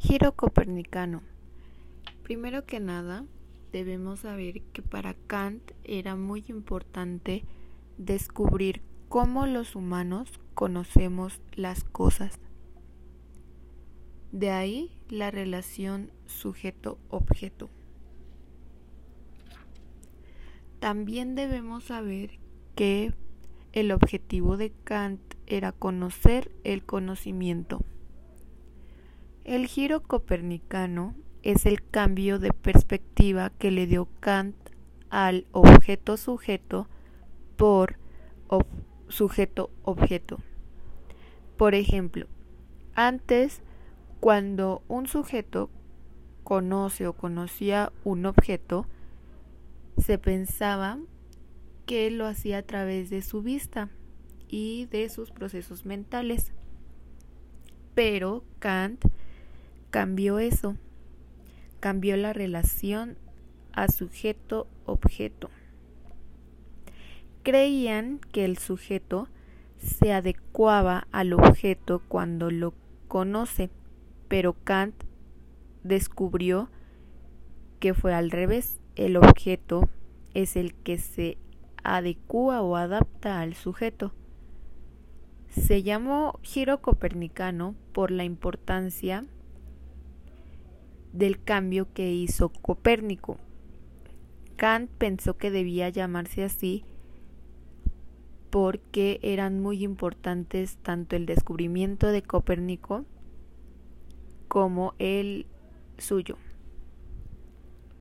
Giro copernicano. Primero que nada, debemos saber que para Kant era muy importante descubrir cómo los humanos conocemos las cosas. De ahí la relación sujeto-objeto. También debemos saber que el objetivo de Kant era conocer el conocimiento. El giro copernicano es el cambio de perspectiva que le dio Kant al objeto sujeto por sujeto objeto. Por ejemplo, antes cuando un sujeto conoce o conocía un objeto, se pensaba que lo hacía a través de su vista y de sus procesos mentales. Pero Kant cambió eso, cambió la relación a sujeto-objeto. Creían que el sujeto se adecuaba al objeto cuando lo conoce, pero Kant descubrió que fue al revés. El objeto es el que se adecua o adapta al sujeto. Se llamó giro copernicano por la importancia del cambio que hizo Copérnico. Kant pensó que debía llamarse así porque eran muy importantes tanto el descubrimiento de Copérnico como el suyo.